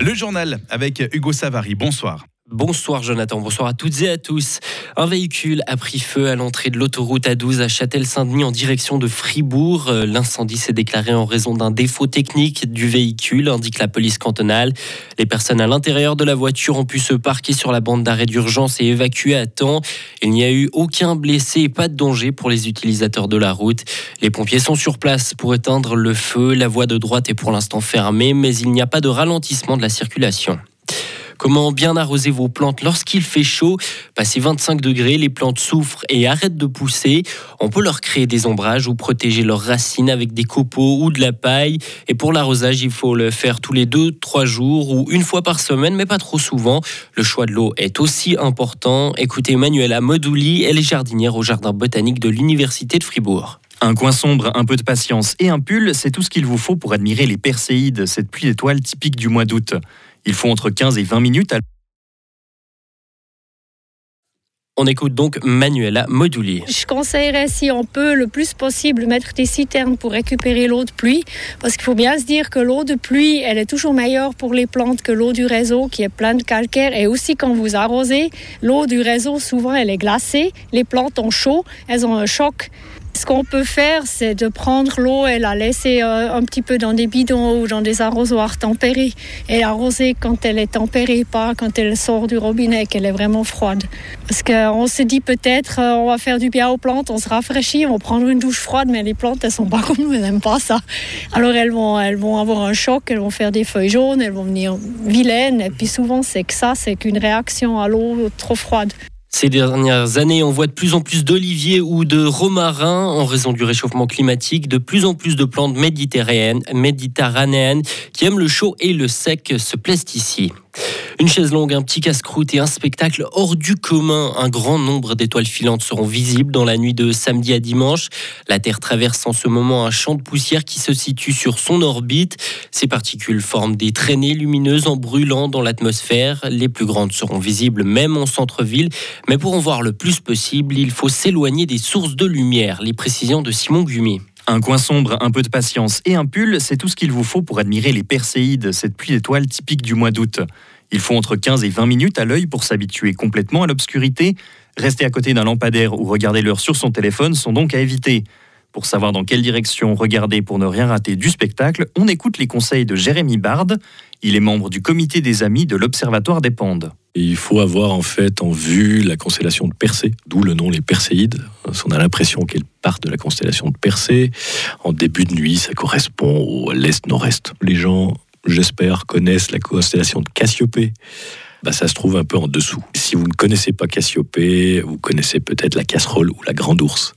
Le journal avec Hugo Savary. Bonsoir. Bonsoir Jonathan, bonsoir à toutes et à tous. Un véhicule a pris feu à l'entrée de l'autoroute A12 à Châtel-Saint-Denis en direction de Fribourg. Euh, l'incendie s'est déclaré en raison d'un défaut technique du véhicule, indique la police cantonale. Les personnes à l'intérieur de la voiture ont pu se parquer sur la bande d'arrêt d'urgence et évacuer à temps. Il n'y a eu aucun blessé et pas de danger pour les utilisateurs de la route. Les pompiers sont sur place pour éteindre le feu. La voie de droite est pour l'instant fermée, mais il n'y a pas de ralentissement de la circulation. Comment bien arroser vos plantes lorsqu'il fait chaud? Passé 25 degrés, les plantes souffrent et arrêtent de pousser. On peut leur créer des ombrages ou protéger leurs racines avec des copeaux ou de la paille. Et pour l'arrosage, il faut le faire tous les 2-3 jours ou une fois par semaine, mais pas trop souvent. Le choix de l'eau est aussi important. Écoutez Manuela Modouli, elle est jardinière au jardin botanique de l'Université de Fribourg. Un coin sombre, un peu de patience et un pull, c'est tout ce qu'il vous faut pour admirer les perséides, cette pluie d'étoiles typique du mois d'août. Il faut entre 15 et 20 minutes. On écoute donc Manuela Moduli. Je conseillerais, si on peut, le plus possible, mettre des citernes pour récupérer l'eau de pluie. Parce qu'il faut bien se dire que l'eau de pluie, elle est toujours meilleure pour les plantes que l'eau du réseau qui est pleine de calcaire. Et aussi, quand vous arrosez, l'eau du réseau, souvent, elle est glacée. Les plantes ont chaud, elles ont un choc. Ce qu'on peut faire, c'est de prendre l'eau et la laisser euh, un petit peu dans des bidons ou dans des arrosoirs tempérés et arroser quand elle est tempérée, pas quand elle sort du robinet, qu'elle est vraiment froide. Parce qu'on se dit peut-être, euh, on va faire du bien aux plantes, on se rafraîchit, on va prendre une douche froide, mais les plantes, elles sont pas comme nous, elles n'aiment pas ça. Alors elles vont, elles vont avoir un choc, elles vont faire des feuilles jaunes, elles vont venir vilaines, et puis souvent c'est que ça, c'est qu'une réaction à l'eau trop froide. Ces dernières années, on voit de plus en plus d'oliviers ou de romarins en raison du réchauffement climatique. De plus en plus de plantes méditerranéennes, qui aiment le chaud et le sec se plaisent ici. Une chaise longue, un petit casse-croûte et un spectacle hors du commun. Un grand nombre d'étoiles filantes seront visibles dans la nuit de samedi à dimanche. La Terre traverse en ce moment un champ de poussière qui se situe sur son orbite. Ces particules forment des traînées lumineuses en brûlant dans l'atmosphère. Les plus grandes seront visibles même en centre-ville. Mais pour en voir le plus possible, il faut s'éloigner des sources de lumière. Les précisions de Simon Gumi. Un coin sombre, un peu de patience et un pull, c'est tout ce qu'il vous faut pour admirer les Perséides, cette pluie d'étoiles typique du mois d'août. Il faut entre 15 et 20 minutes à l'œil pour s'habituer complètement à l'obscurité. Rester à côté d'un lampadaire ou regarder l'heure sur son téléphone sont donc à éviter. Pour savoir dans quelle direction regarder pour ne rien rater du spectacle, on écoute les conseils de Jérémy Bard. Il est membre du comité des amis de l'Observatoire des Pendes. Il faut avoir en fait en vue la constellation de Persée, d'où le nom les Perséides. On a l'impression qu'elle part de la constellation de Persée. En début de nuit, ça correspond au l'est-nord-est. Les gens j'espère, connaissent la constellation de Cassiopée. Bah, ça se trouve un peu en dessous. Si vous ne connaissez pas Cassiopée, vous connaissez peut-être la casserole ou la grande ours,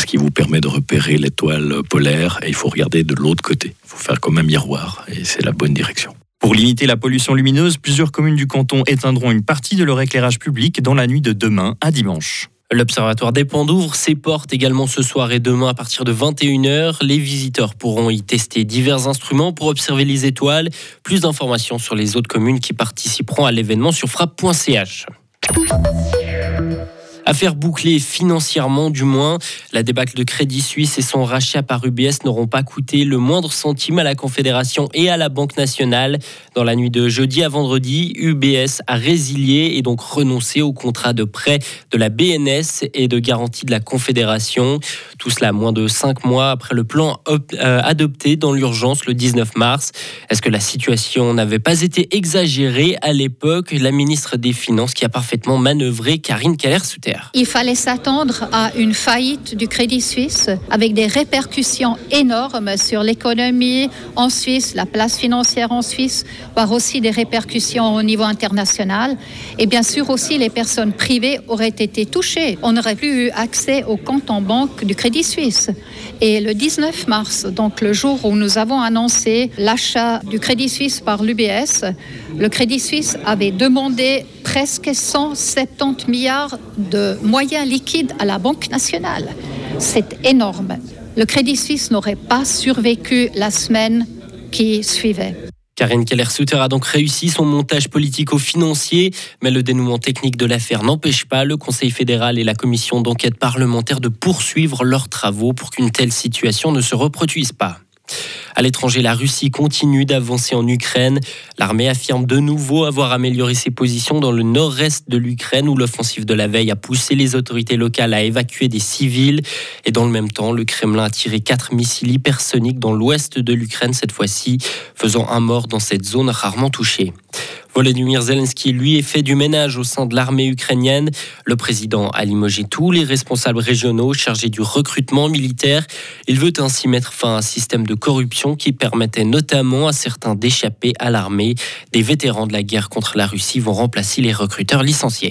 ce qui vous permet de repérer l'étoile polaire et il faut regarder de l'autre côté. Il faut faire comme un miroir et c'est la bonne direction. Pour limiter la pollution lumineuse, plusieurs communes du canton éteindront une partie de leur éclairage public dans la nuit de demain à dimanche. L'Observatoire des Ponts ouvre ses portes également ce soir et demain à partir de 21h. Les visiteurs pourront y tester divers instruments pour observer les étoiles. Plus d'informations sur les autres communes qui participeront à l'événement sur frappe.ch. Affaire bouclée financièrement du moins. La débâcle de Crédit Suisse et son rachat par UBS n'auront pas coûté le moindre centime à la Confédération et à la Banque nationale. Dans la nuit de jeudi à vendredi, UBS a résilié et donc renoncé au contrat de prêt de la BNS et de garantie de la Confédération. Tout cela moins de cinq mois après le plan euh, adopté dans l'urgence le 19 mars. Est-ce que la situation n'avait pas été exagérée à l'époque? La ministre des Finances qui a parfaitement manœuvré Karine Il fallait s'attendre à une faillite du Crédit Suisse avec des répercussions énormes sur l'économie en Suisse, la place financière en Suisse, voire aussi des répercussions au niveau international. Et bien sûr aussi les personnes privées auraient été touchées. On n'aurait plus eu accès au compte en banque du Crédit Suisse. Et le 19 mars, donc le jour où nous avons annoncé l'achat du Crédit Suisse par l'UBS, le Crédit Suisse avait demandé presque 170 milliards de moyens liquides à la Banque nationale. C'est énorme. Le Crédit Suisse n'aurait pas survécu la semaine qui suivait. Karine Keller-Sutter a donc réussi son montage politico-financier, mais le dénouement technique de l'affaire n'empêche pas le Conseil fédéral et la commission d'enquête parlementaire de poursuivre leurs travaux pour qu'une telle situation ne se reproduise pas. À l'étranger, la Russie continue d'avancer en Ukraine. L'armée affirme de nouveau avoir amélioré ses positions dans le nord-est de l'Ukraine où l'offensive de la veille a poussé les autorités locales à évacuer des civils. Et dans le même temps, le Kremlin a tiré quatre missiles hypersoniques dans l'ouest de l'Ukraine cette fois-ci, faisant un mort dans cette zone rarement touchée. Volodymyr Zelensky, lui, est fait du ménage au sein de l'armée ukrainienne. Le président a limogé tous les responsables régionaux chargés du recrutement militaire. Il veut ainsi mettre fin à un système de corruption qui permettait notamment à certains d'échapper à l'armée. Des vétérans de la guerre contre la Russie vont remplacer les recruteurs licenciés.